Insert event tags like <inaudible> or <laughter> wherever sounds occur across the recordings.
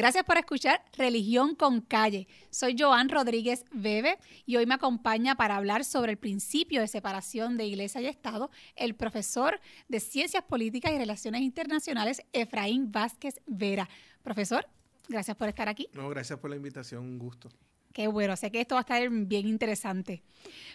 Gracias por escuchar Religión con Calle. Soy Joan Rodríguez Bebe y hoy me acompaña para hablar sobre el principio de separación de Iglesia y Estado el profesor de Ciencias Políticas y Relaciones Internacionales Efraín Vázquez Vera. Profesor, gracias por estar aquí. No, gracias por la invitación, un gusto. Qué bueno, sé que esto va a estar bien interesante.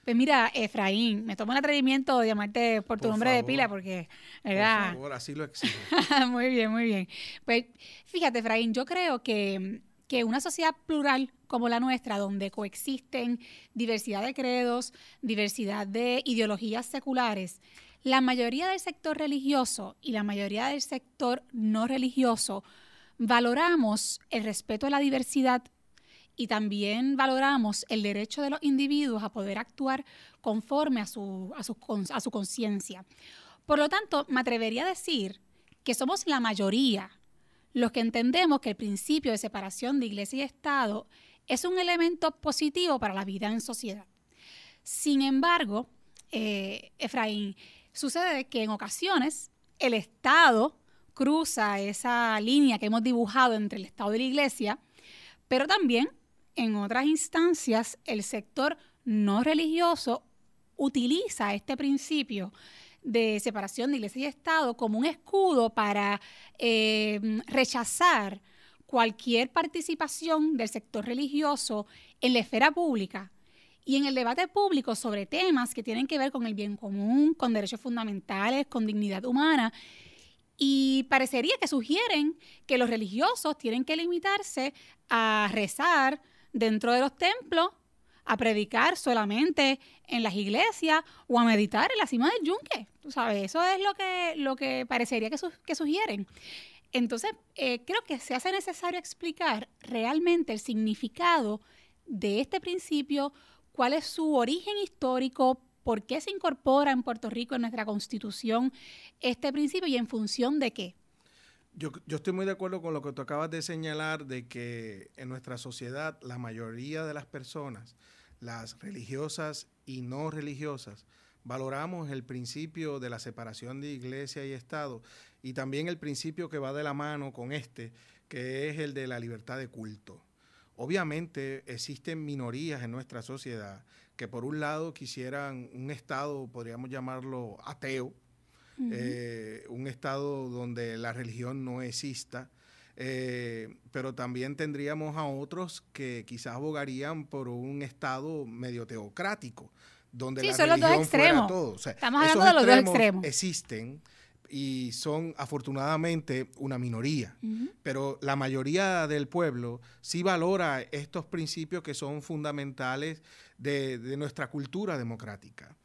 Pues mira, Efraín, me tomo el atrevimiento de llamarte por tu nombre de pila porque, ¿verdad? Por favor, así lo exijo. <laughs> muy bien, muy bien. Pues fíjate, Efraín, yo creo que, que una sociedad plural como la nuestra, donde coexisten diversidad de credos, diversidad de ideologías seculares, la mayoría del sector religioso y la mayoría del sector no religioso valoramos el respeto a la diversidad y también valoramos el derecho de los individuos a poder actuar conforme a su, a su, a su conciencia. Por lo tanto, me atrevería a decir que somos la mayoría los que entendemos que el principio de separación de iglesia y Estado es un elemento positivo para la vida en sociedad. Sin embargo, eh, Efraín, sucede que en ocasiones el Estado cruza esa línea que hemos dibujado entre el Estado y la Iglesia, pero también en otras instancias el sector no religioso utiliza este principio de separación de iglesia y Estado como un escudo para eh, rechazar cualquier participación del sector religioso en la esfera pública y en el debate público sobre temas que tienen que ver con el bien común, con derechos fundamentales, con dignidad humana. Y parecería que sugieren que los religiosos tienen que limitarse a rezar, dentro de los templos, a predicar solamente en las iglesias o a meditar en la cima del yunque. Tú sabes, eso es lo que, lo que parecería que, sugieren. Entonces, eh, creo que se hace necesario explicar realmente el significado de este principio, cuál es su origen histórico, por qué se incorpora en Puerto Rico en nuestra constitución este principio y en función de qué. Yo, estoy muy de acuerdo con lo que tú acabas de señalar, de que en nuestra sociedad la mayoría de las personas, las religiosas y no religiosas, valoramos el principio de la separación de iglesia y Estado y también el principio que va de la mano con este, que es el de la libertad de culto. Obviamente existen minorías en nuestra sociedad que por un lado quisieran un Estado, podríamos llamarlo ateo, eh, un estado donde la religión no exista, eh, pero también tendríamos a otros que quizás abogarían por un estado medio teocrático, donde la religión fuera todo. Estamos hablando de los dos extremos. Existen y son afortunadamente una minoría, pero la mayoría del pueblo sí valora estos principios que son fundamentales de nuestra cultura democrática.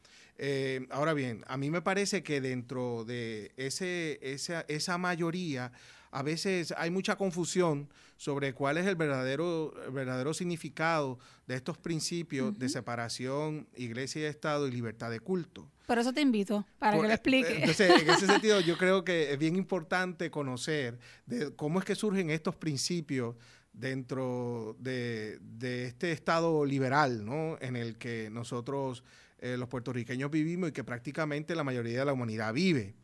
Eh, ahora bien, a mí me parece que dentro de ese, esa, esa mayoría a veces hay mucha confusión sobre cuál es el verdadero, verdadero significado de estos principios de separación, iglesia y Estado y libertad de culto. Por eso te invito, para que lo explique. Entonces, en ese <laughs> sentido, yo creo que es bien importante conocer de cómo es que surgen estos principios dentro de, de este Estado liberal, ¿no? En el que nosotros eh, los puertorriqueños vivimos y que prácticamente la mayoría de la humanidad vive.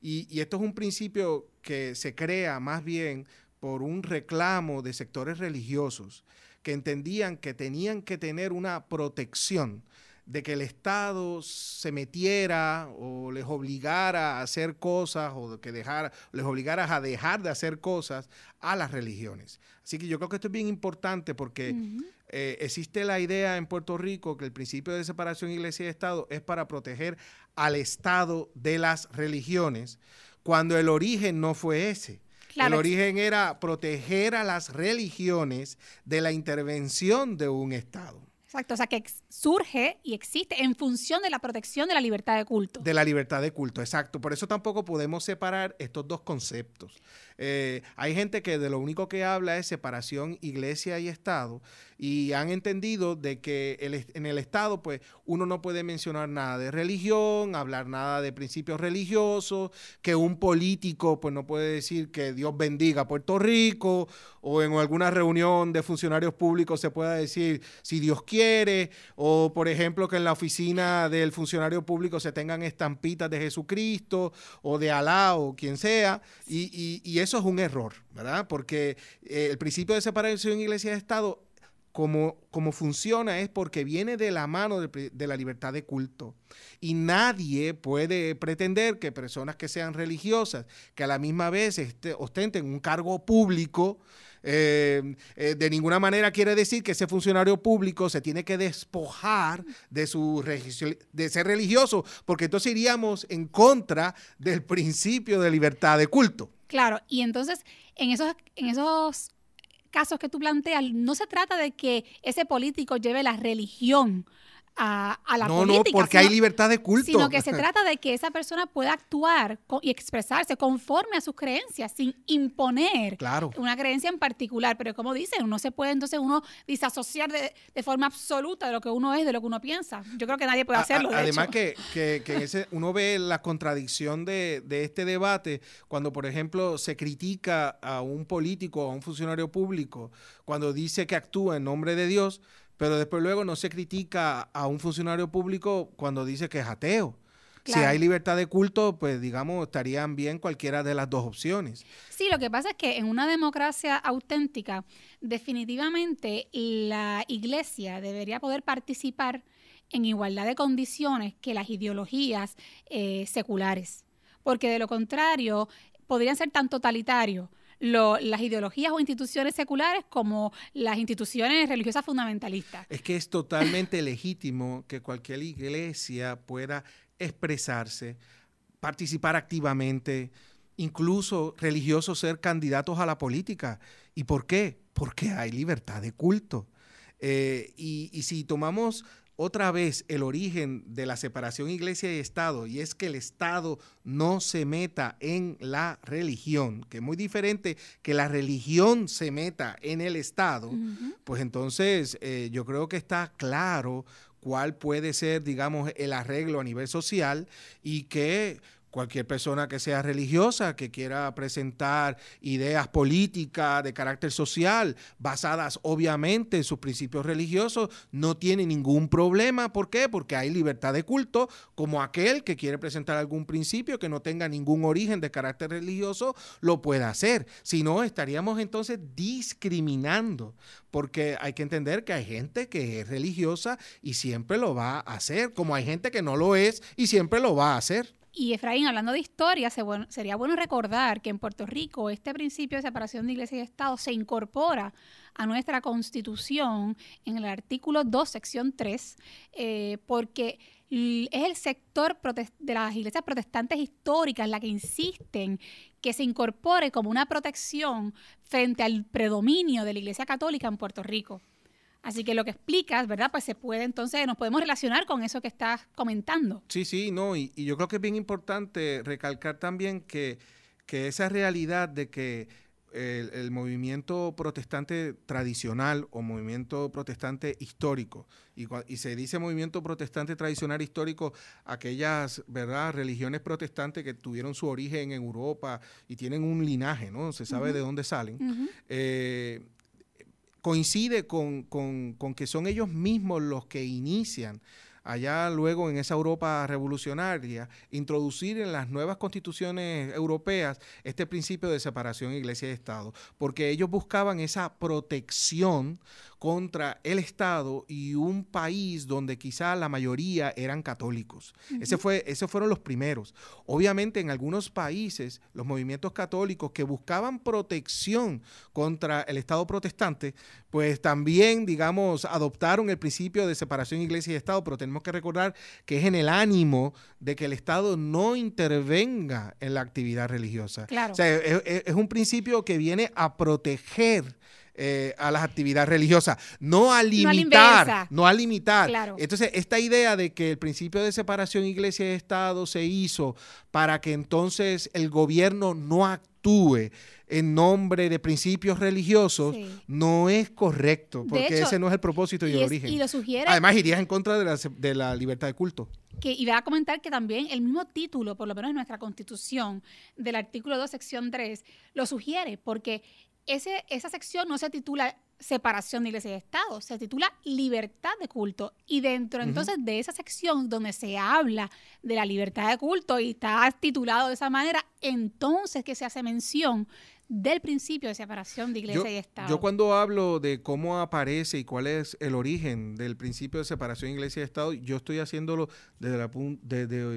Y, esto es un principio que se crea más bien por un reclamo de sectores religiosos que entendían que tenían que tener una protección de que el Estado se metiera o les obligara a hacer cosas o que dejara, les obligara a dejar de hacer cosas a las religiones. Así que yo creo que esto es bien importante porque eh, existe la idea en Puerto Rico que el principio de separación iglesia y Estado es para proteger al Estado de las religiones, cuando el origen no fue ese. El origen era proteger a las religiones de la intervención de un Estado. Exacto, o sea que surge y existe en función de la protección de la libertad de culto. De la libertad de culto, exacto. Por eso tampoco podemos separar estos dos conceptos. Eh, hay gente que de lo único que habla es separación iglesia y Estado y han entendido de que en el Estado pues uno no puede mencionar nada de religión, hablar nada de principios religiosos, que un político pues no puede decir que Dios bendiga a Puerto Rico o en alguna reunión de funcionarios públicos se pueda decir si Dios quiere o por ejemplo que en la oficina del funcionario público se tengan estampitas de Jesucristo o de Alá o quien sea y, y eso eso es un error, ¿verdad? Porque eh, el principio de separación iglesia y Estado como, funciona es porque viene de la mano de, de, la libertad de culto. Y nadie puede pretender que personas que sean religiosas, que a la misma vez este, ostenten un cargo público, eh, eh, de ninguna manera quiere decir que ese funcionario público se tiene que despojar de, su de ser religioso, porque entonces iríamos en contra del principio de libertad de culto. Claro, y entonces en esos, en esos casos que tú planteas, no se trata de que ese político lleve la religión a, la política. No, no, porque hay libertad de culto. Sino que se <laughs> trata de que esa persona pueda actuar y expresarse conforme a sus creencias, sin imponer una creencia en particular. Pero como dicen, uno se puede entonces uno disasociar de, forma absoluta de lo que uno es, de lo que uno piensa. Yo creo que nadie puede hacerlo. además <laughs> que, que, ese, uno ve la contradicción de, de este debate cuando, por ejemplo, se critica a un político o a un funcionario público cuando dice que actúa en nombre de Dios pero después luego no se critica a un funcionario público cuando dice que es ateo. Si hay libertad de culto, pues digamos, estarían bien cualquiera de las dos opciones. Sí, lo que pasa es que en una democracia auténtica, definitivamente la iglesia debería poder participar en igualdad de condiciones que las ideologías eh, seculares, porque de lo contrario podrían ser tan totalitarios las ideologías o instituciones seculares como las instituciones religiosas fundamentalistas. Es que es totalmente legítimo que cualquier iglesia pueda expresarse, participar activamente, incluso religiosos ser candidatos a la política. ¿Y por qué? Porque hay libertad de culto. Eh, y, y, si tomamos otra vez el origen de la separación iglesia y Estado, y es que el Estado no se meta en la religión, que es muy diferente que la religión se meta en el Estado, pues entonces eh, yo creo que está claro cuál puede ser, digamos, el arreglo a nivel social y que cualquier persona que sea religiosa, que quiera presentar ideas políticas de carácter social, basadas obviamente en sus principios religiosos, no tiene ningún problema. ¿Por qué? Porque hay libertad de culto, como aquel que quiere presentar algún principio que no tenga ningún origen de carácter religioso, lo pueda hacer. Si no, estaríamos entonces discriminando, porque hay que entender que hay gente que es religiosa y siempre lo va a hacer, como hay gente que no lo es y siempre lo va a hacer. Y Efraín, hablando de historia, sería bueno recordar que en Puerto Rico este principio de separación de iglesia y Estado se incorpora a nuestra constitución en el artículo 2, sección 3, eh, porque es el sector de las iglesias protestantes históricas la que insisten que se incorpore como una protección frente al predominio de la iglesia católica en Puerto Rico. Así que lo que explicas, ¿verdad? Pues se puede entonces, nos podemos relacionar con eso que estás comentando. Sí, sí, no, y, yo creo que es bien importante recalcar también que, esa realidad de que el, movimiento protestante tradicional o movimiento protestante histórico, y, y, se dice movimiento protestante tradicional histórico, aquellas ¿verdad? religiones protestantes que tuvieron su origen en Europa y tienen un linaje, ¿no? Se sabe de dónde salen coincide con, que son ellos mismos los que inician allá luego en esa Europa revolucionaria, introducir en las nuevas constituciones europeas este principio de separación iglesia y Estado, porque ellos buscaban esa protección contra el Estado y un país donde quizá la mayoría eran católicos. Ese fue, esos fueron los primeros. Obviamente en algunos países los movimientos católicos que buscaban protección contra el Estado protestante, pues también, digamos, adoptaron el principio de separación iglesia y Estado, pero tenemos que recordar que es en el ánimo de que el Estado no intervenga en la actividad religiosa. Claro. O sea, es un principio que viene a proteger eh, a las actividades religiosas, no a limitar, no a, limitar. Entonces, esta idea de que el principio de separación iglesia y Estado se hizo para que entonces el gobierno no actúe en nombre de principios religiosos no es correcto, porque ese no es el propósito y, el origen. Además, irías en contra de la, de la libertad de culto. Que, y va a comentar que también el mismo título, por lo menos en nuestra constitución, del artículo 2, sección 3, lo sugiere, porque esa sección no se titula separación de iglesia y Estado, se titula libertad de culto. Y dentro entonces de esa sección donde se habla de la libertad de culto y está titulado de esa manera, entonces que se hace mención del principio de separación de iglesia y Estado. Yo cuando hablo de cómo aparece y cuál es el origen del principio de separación de iglesia y Estado, yo estoy haciéndolo desde la,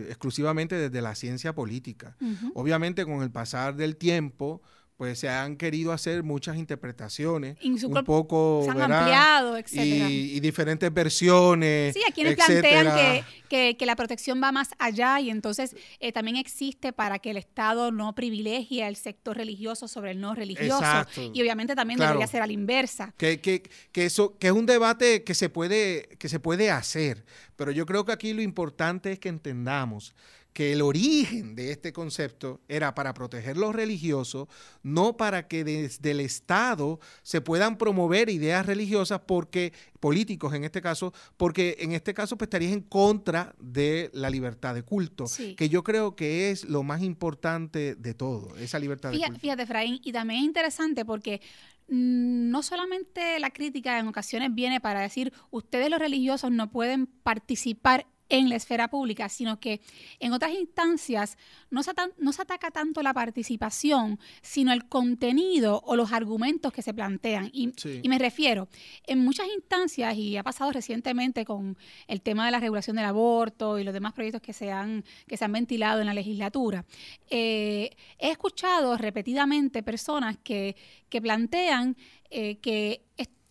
exclusivamente desde la ciencia política. Obviamente con el pasar del tiempo, pues se han querido hacer muchas interpretaciones, un poco, se han ampliado, etcétera. Y, diferentes versiones. Sí, hay quienes plantean que, que, la protección va más allá y entonces eh, también existe para que el Estado no privilegie al sector religioso sobre el no religioso. Exacto. Y obviamente también debería ser a la inversa. Que, que, que, eso, que es un debate que se, puede, que se puede hacer, pero yo creo que aquí lo importante es que entendamos que el origen de este concepto era para proteger los religiosos, no para que desde el Estado se puedan promover ideas religiosas porque políticos en este caso, porque en este caso pues, estarías en contra de la libertad de culto, que yo creo que es lo más importante de todo, esa libertad de culto. Fíjate, Efraín, y también es interesante porque mm, no solamente la crítica en ocasiones viene para decir, ustedes los religiosos no pueden participar en la esfera pública, sino que en otras instancias no se, no se, ataca tanto la participación, sino el contenido o los argumentos que se plantean. Y, y, me refiero, en muchas instancias, y ha pasado recientemente con el tema de la regulación del aborto y los demás proyectos que se han, que se han ventilado en la legislatura, eh, he escuchado repetidamente personas que, que plantean eh, que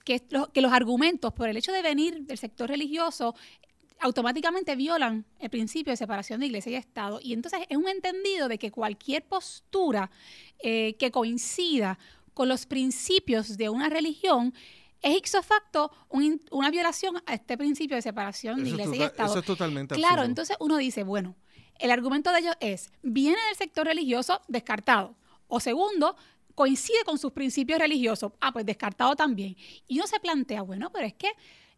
que, que, los argumentos por el hecho de venir del sector religioso automáticamente violan el principio de separación de iglesia y Estado. Y entonces es un entendido de que cualquier postura eh, que coincida con los principios de una religión es ipso facto una violación a este principio de separación de iglesia y Estado. Eso es totalmente Claro, entonces uno dice, bueno, el argumento de ellos es, viene del sector religioso descartado. O segundo, coincide con sus principios religiosos. Ah, pues descartado también. Y uno se plantea, bueno, pero es que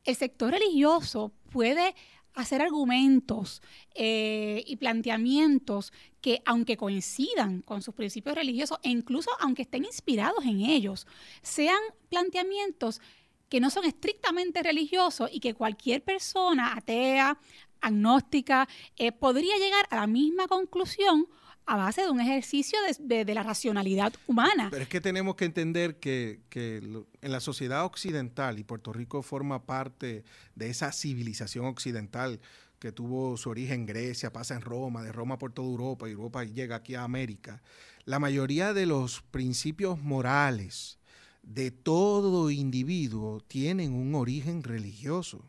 el sector religioso puede hacer argumentos eh, y planteamientos que, aunque coincidan con sus principios religiosos e incluso aunque estén inspirados en ellos, sean planteamientos que no son estrictamente religiosos y que cualquier persona atea, agnóstica, eh, podría llegar a la misma conclusión a base de un ejercicio de, la racionalidad humana. Pero es que tenemos que entender que, en la sociedad occidental, y Puerto Rico forma parte de esa civilización occidental que tuvo su origen en Grecia, pasa en Roma, de Roma por toda Europa, y Europa llega aquí a América, la mayoría de los principios morales de todo individuo tienen un origen religioso.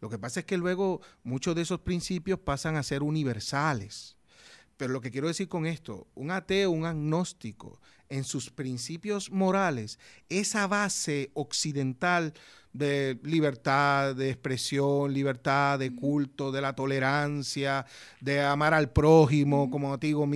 Lo que pasa es que luego muchos de esos principios pasan a ser universales pero lo que quiero decir con esto, un ateo, un agnóstico, en sus principios morales, esa base occidental de libertad de expresión, libertad de culto, de la tolerancia, de amar al prójimo, como digo,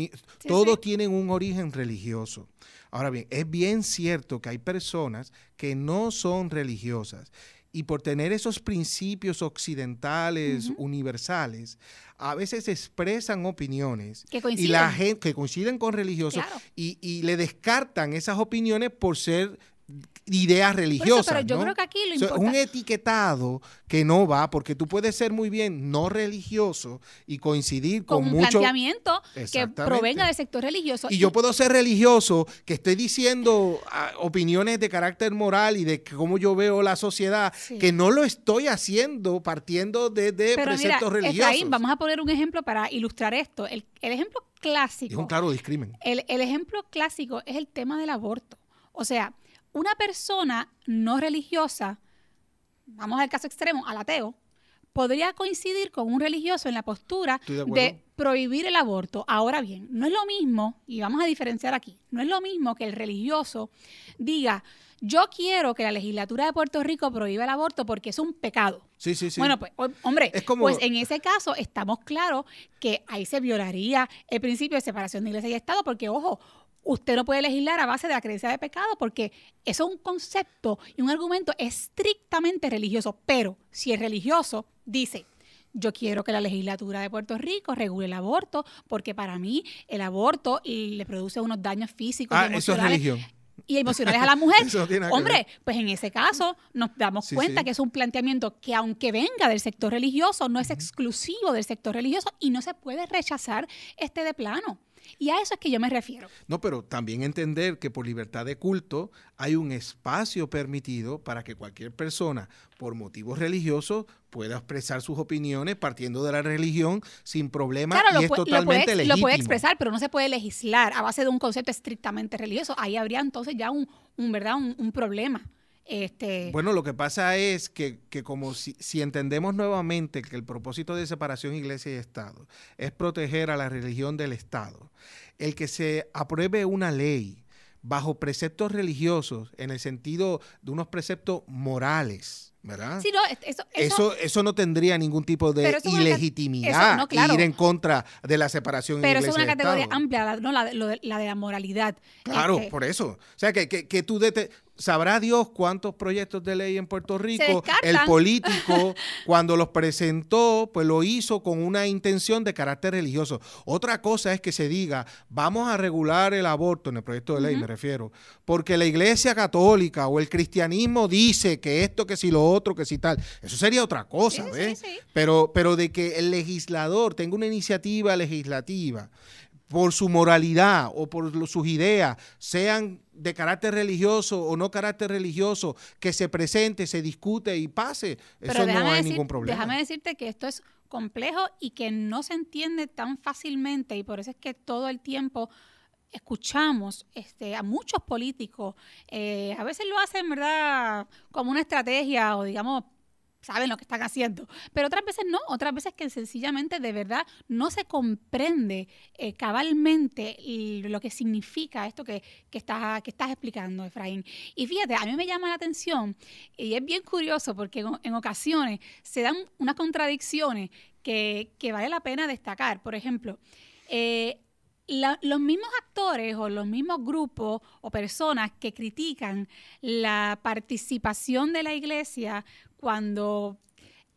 todos tienen un origen religioso. Ahora bien, es bien cierto que hay personas que no son religiosas y por tener esos principios occidentales, universales, a veces expresan opiniones que coinciden, y la gente, que coinciden con religiosos y, y, le descartan esas opiniones por ser ideas religiosas. pero yo creo que aquí lo Un etiquetado que no va, porque tú puedes ser muy bien no religioso y coincidir con, con un planteamiento que provenga del sector religioso. Y, yo puedo ser religioso, que estoy diciendo ah, opiniones de carácter moral y de cómo yo veo la sociedad, que no lo estoy haciendo partiendo de, preceptos religiosos. vamos a poner un ejemplo para ilustrar esto. El, ejemplo clásico. Es un claro discrimen. El, el ejemplo clásico es el tema del aborto. O sea, una persona no religiosa, vamos al caso extremo, al ateo, podría coincidir con un religioso en la postura de, prohibir el aborto. Ahora bien, no es lo mismo, y vamos a diferenciar aquí, no es lo mismo que el religioso diga, yo quiero que la legislatura de Puerto Rico prohíba el aborto porque es un pecado. Sí, sí, sí. Bueno, pues, hombre, pues en ese caso estamos claros que ahí se violaría el principio de separación de iglesia y Estado, porque, ojo, usted no puede legislar a base de la creencia de pecado porque eso es un concepto y un argumento estrictamente religioso. Pero si el religioso dice, yo quiero que la legislatura de Puerto Rico regule el aborto porque para mí el aborto le produce unos daños físicos. Ah, eso es religión. y emocionales a la mujer. <laughs> No Hombre, pues en ese caso nos damos Sí, cuenta sí. que es un planteamiento que aunque venga del sector religioso, no es exclusivo del sector religioso y no se puede rechazar este de plano. Y a eso es que yo me refiero. No, pero también entender que por libertad de culto hay un espacio permitido para que cualquier persona, por motivos religiosos, pueda expresar sus opiniones partiendo de la religión sin problema Claro, y lo, es puede- lo puede, totalmente legítimo. lo puede expresar, pero no se puede legislar a base de un concepto estrictamente religioso. Ahí habría entonces ya un, un ¿verdad? Un, un problema. Este, Bueno, lo que pasa es que, que como si, si entendemos nuevamente que el propósito de separación iglesia y Estado es proteger a la religión del Estado, el que se apruebe una ley bajo preceptos religiosos en el sentido de unos preceptos morales, ¿verdad? sí, no, es- eso, eso- Eso, eso no tendría ningún tipo de ilegitimidad no, claro. ir en contra de la separación pero eso es una iglesia categoría Estado. amplia, la, no, la, de- lo la de la moralidad. Claro, Este, por eso. O sea, que, que, que tú dete- sabrá Dios cuántos proyectos de ley en Puerto Rico el político <laughs> cuando los presentó, pues lo hizo con una intención de carácter religioso. Otra cosa es que se diga, vamos a regular el aborto en el proyecto de ley, me refiero, porque la Iglesia Católica o el cristianismo dice que esto, que si lo otro, que si tal. Eso sería otra cosa, Sí, sí, ¿ves? sí. Pero, pero de que el legislador tenga una iniciativa legislativa por su moralidad o por lo- sus ideas, sean de carácter religioso o no carácter religioso, que se presente, se discute y pase. Pero Eso no hay decir- ningún problema. déjame decirte que esto es complejo y que no se entiende tan fácilmente y por eso es que todo el tiempo escuchamos este, a muchos políticos, eh, a veces lo hacen, ¿verdad?, como una estrategia o digamos, saben lo que están haciendo, pero otras veces no, otras veces que sencillamente de verdad no se comprende eh, cabalmente lo que significa esto que, que, estás, que estás explicando, Efraín. Y fíjate, a mí me llama la atención y es bien curioso porque en, en ocasiones se dan unas contradicciones que, que vale la pena destacar. Por ejemplo, eh, la- los mismos actores o los mismos grupos o personas que critican la participación de la iglesia cuando,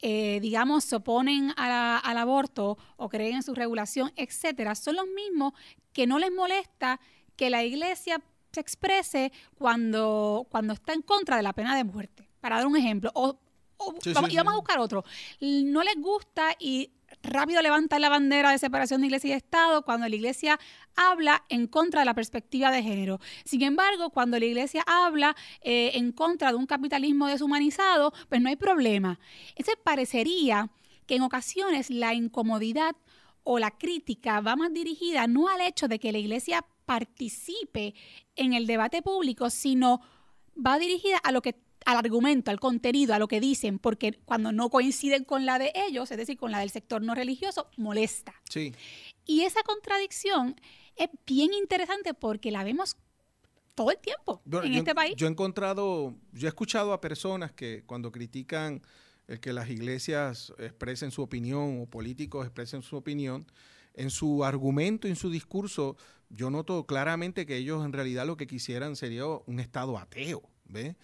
eh, digamos, se oponen a la- al aborto o creen en su regulación, etcétera, son los mismos que no les molesta que la iglesia se exprese cuando, cuando está en contra de la pena de muerte. Para dar un ejemplo. O, o Sí, vamos, sí, y vamos sí. a buscar otro. No les gusta y rápido levantan la bandera de separación de iglesia y Estado cuando la iglesia habla en contra de la perspectiva de género. Sin embargo, cuando la iglesia habla eh, en contra de un capitalismo deshumanizado, pues no hay problema. Entonces parecería que en ocasiones la incomodidad o la crítica va más dirigida no al hecho de que la iglesia participe en el debate público, sino va dirigida a lo que al argumento, al contenido, a lo que dicen, porque cuando no coinciden con la de ellos, es decir, con la del sector no religioso, molesta. Sí. Y esa contradicción es bien interesante porque la vemos todo el tiempo en yo, este país. yo he encontrado, yo he escuchado a personas que cuando critican el que las iglesias expresen su opinión o políticos expresen su opinión, en su argumento, en su discurso, yo noto claramente que ellos en realidad lo que quisieran sería un estado ateo.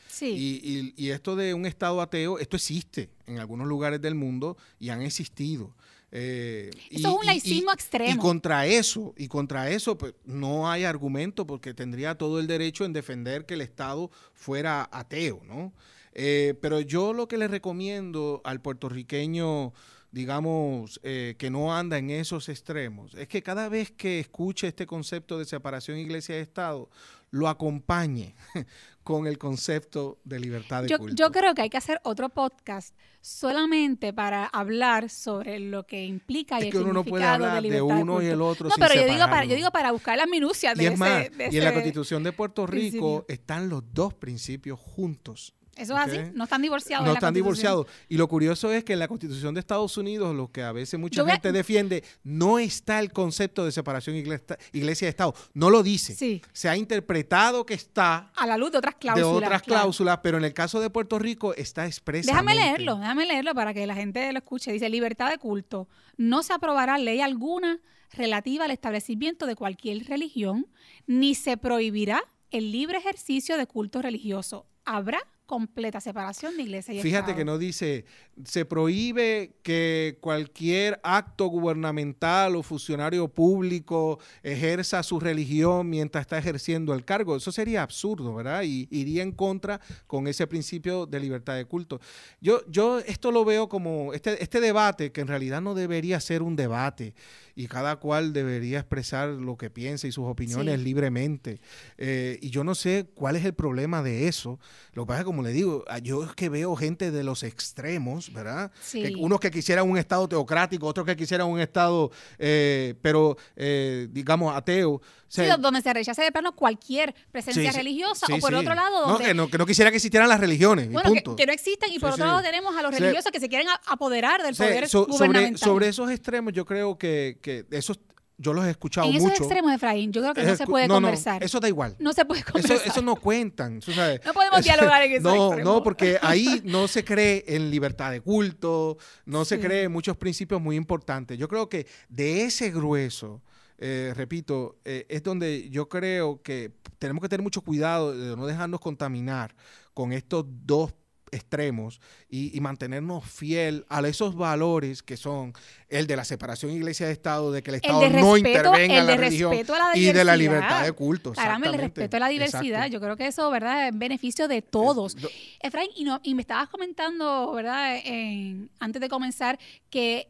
Sí. Y, y- y esto de un estado ateo, esto existe en algunos lugares del mundo y han existido. Eh, Eso y- es un laicismo extremo. Y contra eso, y contra eso, pues no hay argumento porque tendría todo el derecho en defender que el Estado fuera ateo, ¿no? Eh, pero yo lo que le recomiendo al puertorriqueño, digamos, eh, que no anda en esos extremos, es que cada vez que escuche este concepto de separación iglesia-estado, lo acompañe <laughs> con el concepto de libertad de Yo, culto. yo creo que hay que hacer otro podcast solamente para hablar sobre lo que implica y es el que uno no puede hablar de de libertad de uno y el otro No, sin pero yo digo, para, yo digo para buscar las minucias de Y es ese- más, de y en la Constitución de Puerto Rico principio. están los dos principios juntos. Eso es así, no están divorciados. No en la están divorciados. Y lo curioso es que en la Constitución de Estados Unidos, lo que a veces mucha Yo voy a- gente defiende, no está el concepto de separación iglesia- iglesia-estado. No lo dice. Sí. Se ha interpretado que está A la luz de otras de cláusulas. otras claro. cláusulas, pero en el caso de Puerto Rico está expresamente. Déjame leerlo, déjame leerlo para que la gente lo escuche. Dice, libertad de culto. No se aprobará ley alguna relativa al establecimiento de cualquier religión, ni se prohibirá el libre ejercicio de culto religioso. Habrá completa separación de iglesia y Fíjate Estado. que no dice, se prohíbe que cualquier acto gubernamental o funcionario público ejerza su religión mientras está ejerciendo el cargo. Eso sería absurdo, ¿verdad? Y iría en contra con ese principio de libertad de culto. Yo, yo esto lo veo como este, este debate, que en realidad no debería ser un debate y cada cual debería expresar lo que piensa y sus opiniones Sí. libremente. Eh, y yo no sé cuál es el problema de eso. Lo que pasa es que, como le digo, ah, yo es que veo gente de los extremos, ¿verdad? Sí. Que unos que quisieran un Estado teocrático, otros que quisieran un Estado, eh, pero eh, digamos, ateo. O Sí, donde se rechace de plano cualquier presencia religiosa o por otro lado No, donde que no, que no quisiera que existieran las religiones, bueno, que, punto. que no existen y por otro lado tenemos a los religiosos que se quieren apoderar del poder so- sobre, gubernamental. sobre esos extremos, yo creo que, que esos, yo los he escuchado en esos mucho. extremos, Efraín, yo creo que no se puede no, no, conversar. eso da igual. no se puede Eso, conversar. eso no cuentan. sabes. No podemos dialogar en <laughs> esos No, extremos. no, porque ahí no se cree en libertad de culto, no se cree en muchos principios muy importantes. Yo creo que de ese grueso, eh, repito, eh, es donde yo creo que tenemos que tener mucho cuidado de no dejarnos contaminar con estos dos extremos y, y mantenernos fiel a esos valores que son el de la separación iglesia de Estado, de que el Estado no respeto, intervenga el en la religión la y de la libertad de culto. Caramba, el respeto a la diversidad, Exacto. yo creo que eso, ¿verdad?, es en beneficio de todos. Efraín, y, no, y me estabas comentando, ¿verdad?, en- antes de comenzar, que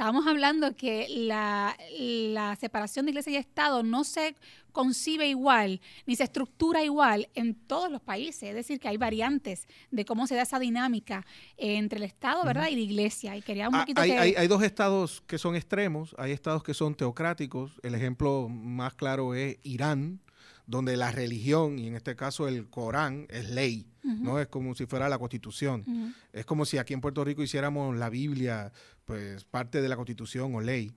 estábamos hablando que la, la separación de iglesia y Estado no se concibe igual, ni se estructura igual en todos los países. Es decir, que hay variantes de cómo se da esa dinámica entre el Estado, ¿verdad?, y la iglesia. Y quería un Ah, poquito hay, que... hay- hay dos estados que son extremos, hay estados que son teocráticos. El ejemplo más claro es Irán, donde la religión, y en este caso el Corán, es ley, ¿no? Es como si fuera la constitución. Es como si aquí en Puerto Rico hiciéramos la Biblia, pues parte de la constitución o ley.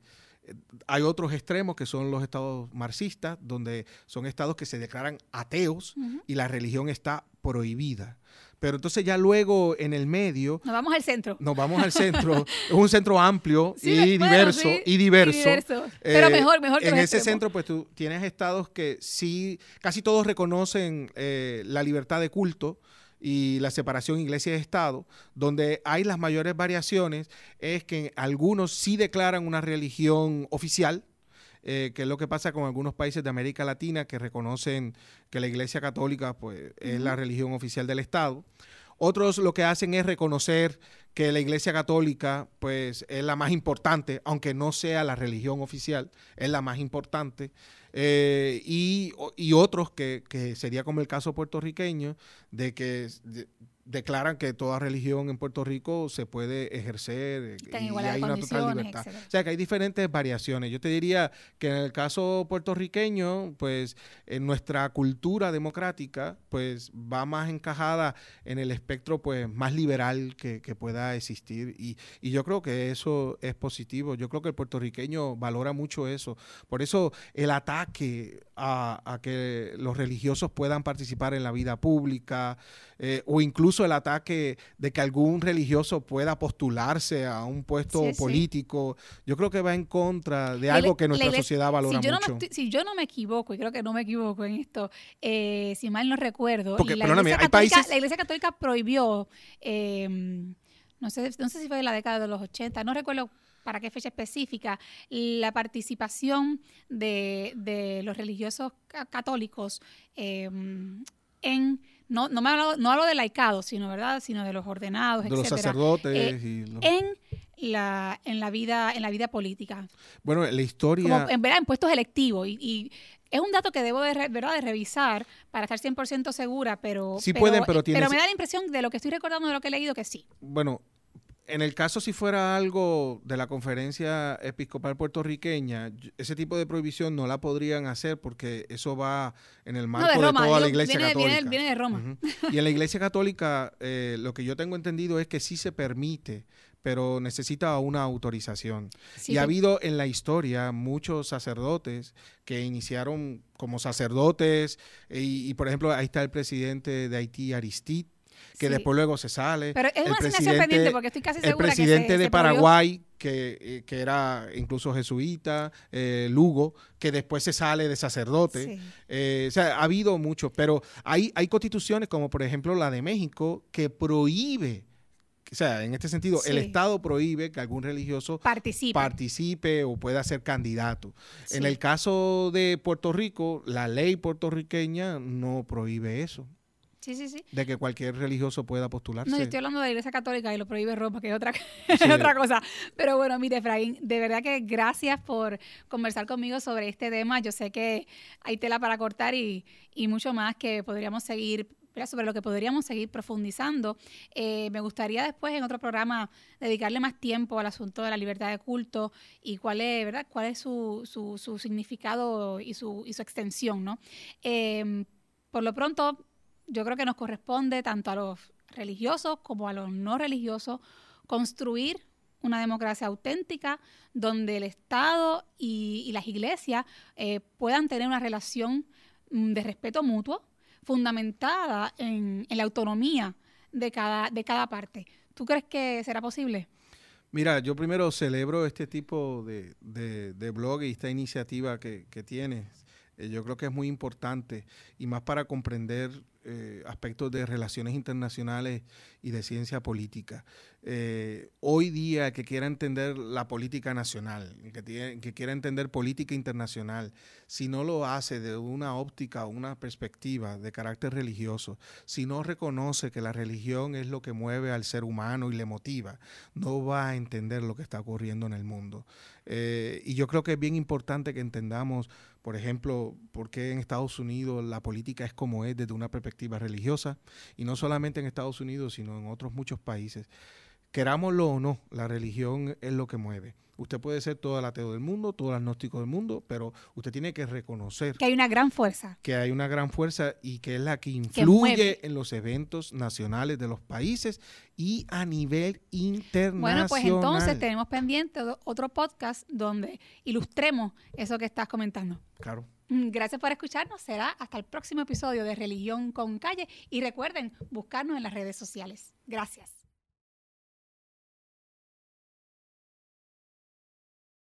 Eh, Hay otros extremos que son los estados marxistas, donde son estados que se declaran ateos y la religión está prohibida. Pero entonces ya luego en el medio Nos vamos al centro. nos vamos al centro. <laughs> es un centro amplio Sí, y, bueno, diverso, sí, y diverso. diverso. Pero Eh, mejor, mejor que En ese extremos. centro, pues tú tienes estados que sí, casi todos reconocen eh, la libertad de culto y la separación iglesia-estado, donde hay las mayores variaciones es que algunos sí declaran una religión oficial, eh, que es lo que pasa con algunos países de América Latina que reconocen que la Iglesia Católica pues, es la religión oficial del Estado. Otros lo que hacen es reconocer que la Iglesia Católica pues es la más importante, aunque no sea la religión oficial, es la más importante. Eh, y, y otros que, que sería como el caso puertorriqueño, de que de- declaran que toda religión en Puerto Rico se puede ejercer eh, y de hay una total libertad. etcétera. O sea que hay diferentes variaciones. Yo te diría que en el caso puertorriqueño, pues en nuestra cultura democrática, pues va más encajada en el espectro pues más liberal que, que pueda existir. Y, y yo creo que eso es positivo. Yo creo que el puertorriqueño valora mucho eso. Por eso el ataque a, a que los religiosos puedan participar en la vida pública, eh, o incluso el ataque de que algún religioso pueda postularse a un puesto Sí, sí. político, yo creo que va en contra de algo que nuestra sociedad valora si yo, no mucho. me, estoy- si yo no me equivoco, y creo que no me equivoco en esto, eh, si mal no recuerdo, Porque, la, iglesia católica, países- la Iglesia Católica prohibió, eh, no, sé, no sé si fue en la década de los 80, no recuerdo para qué fecha específica, la participación de, de los religiosos ca- católicos eh, en... No, no me hablo, no hablo de laicado, sino, ¿verdad? sino de los ordenados, de los etcétera, sacerdotes eh, y los- en la, en la vida, en la vida política bueno, la historia como en, ¿verdad? en puestos electivos. Y, y es un dato que debo de, ¿verdad? de revisar para estar 100% segura, pero... Sí pueden, pero tienes- me da la impresión de lo que estoy recordando, de lo que he leído, que sí. bueno, en el caso si fuera algo de la conferencia episcopal puertorriqueña, ese tipo de prohibición no la podrían hacer porque eso va en el marco no, de toda la iglesia viene, católica. viene- viene de Roma. Y en la iglesia católica, eh, lo que yo tengo entendido es que sí se permite, pero necesita una autorización. Sí, y ha habido en la historia muchos sacerdotes que iniciaron como sacerdotes, eh, y, y, por ejemplo, ahí está el presidente de Haití, Aristide, que sí. después luego se sale. Pero es el una asignación presidente- pendiente porque estoy casi el segura presidente que se, de se. Paraguay, que, eh, que era incluso jesuita, eh, Lugo, que después se sale de sacerdote. Sí. Eh, o sea, ha habido muchos, pero hay, hay constituciones como por ejemplo la de México que prohíbe, o sea, en este sentido, el. Estado prohíbe que algún religioso Participa. participe o pueda ser candidato. En el caso de Puerto Rico, la ley puertorriqueña no prohíbe eso, sí, sí, sí. de que cualquier religioso pueda postularse. No, yo estoy hablando de la Iglesia Católica y lo prohíbe Roma, que es otra, <laughs> Sí. otra cosa. Pero bueno, mire, Efraín, de verdad que gracias por conversar conmigo sobre este tema. Yo sé que hay tela para cortar y, y mucho más que podríamos seguir, sobre lo que podríamos seguir profundizando. Eh, me gustaría después en otro programa dedicarle más tiempo al asunto de la libertad de culto y cuál es, ¿verdad? cuál es su, su, su significado y su, y su extensión, ¿no? Eh, por lo pronto, yo creo que nos corresponde tanto a los religiosos como a los no religiosos construir una democracia auténtica donde el Estado y, las iglesias eh, puedan tener una relación mm, de respeto mutuo fundamentada en, la autonomía de cada, de cada parte. ¿Tú crees que será posible? Mira, yo primero celebro este tipo de blog y esta iniciativa que, que tienes. Eh, yo creo que es muy importante y más para comprender eh, aspectos de relaciones internacionales y de ciencia política. Eh, hoy día que quiera entender la política nacional, que, tiene- quiera entender política internacional, si no lo hace de una óptica o una perspectiva de carácter religioso, si no reconoce que la religión es lo que mueve al ser humano y le motiva, no va a entender lo que está ocurriendo en el mundo. Y yo creo que es bien importante que entendamos, por ejemplo, por qué en Estados Unidos la política es como es desde una perspectiva religiosa, y no solamente en Estados Unidos, sino en otros muchos países. Querámoslo o no, la religión es lo que mueve. Usted puede ser todo el ateo del mundo, todo el agnóstico del mundo, pero usted tiene que reconocer Que hay una gran fuerza. que hay una gran fuerza y que es la que influye en los eventos nacionales de los países y a nivel internacional. Bueno, pues entonces tenemos pendiente otro podcast donde ilustremos eso que estás comentando. Claro. Mm, Gracias por escucharnos. Será hasta el próximo episodio de Religión con Calle. Y recuerden buscarnos en las redes sociales. Gracias.